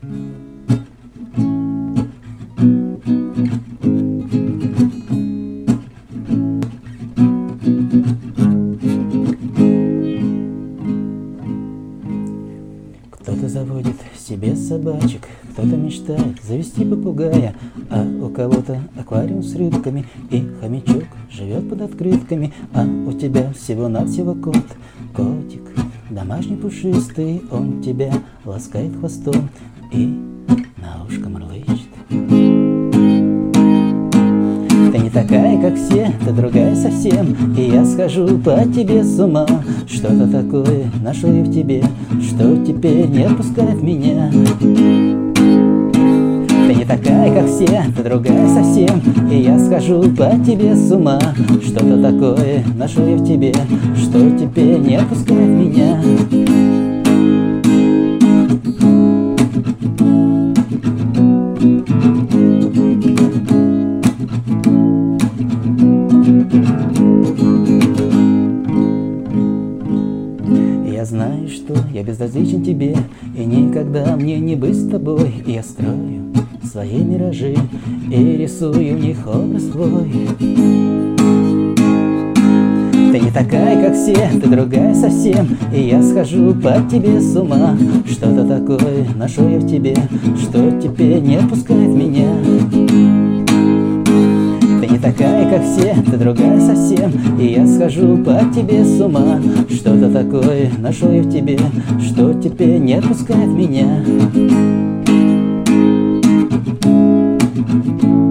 Кто-то заводит себе собачек, кто-то мечтает завести попугая, а у кого-то аквариум с рыбками и хомячок живет под открытками, а у тебя всего-навсего кот, котик, домашний пушистый, он тебя ласкает хвостом и на ушко мурлычет. Ты не такая, как все, ты другая совсем И я схожу по тебе с ума. Что-то такое нашел я в тебе Что теперь не отпускает меня. Ты не такая, как все, ты другая совсем И я схожу по тебе с ума. Что-то такое нашел я в тебе Что теперь не отпускает меня. Я знаю, что я безразличен тебе И никогда мне не быть с тобой. И я строю свои миражи И рисую в них образ твой Ты не такая, как все, ты другая совсем. И я схожу по тебе с ума. Что-то такое нашел я в тебе Что теперь не отпускает меня. Ты не такая, как все, ты другая совсем. И я схожу по тебе с ума. Что-то такое нашел я в тебе Что теперь не отпускает меня. Ты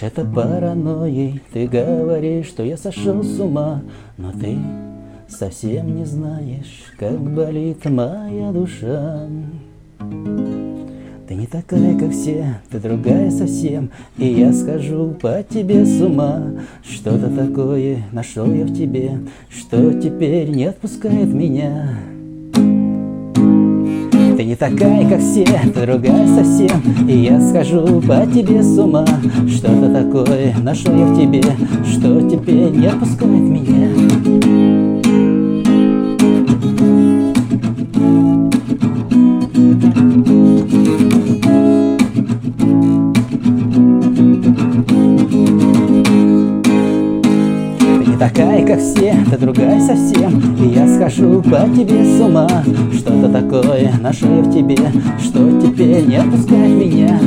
называешь это паранойей. Ты говоришь, что я сошел с ума Но ты совсем не знаешь, как болит моя душа. Ты не такая, как все, ты другая совсем И я схожу по тебе с ума. Что-то такое нашел я в тебе Что теперь не отпускает меня ты не такая, как все, ты другая совсем. И я схожу по тебе с ума. Что-то такое нашел я в тебе Что теперь не отпускает меня такая, как все, ты другая совсем. И я схожу по тебе с ума. Что-то такое нашел я в тебе Что теперь не отпускает меня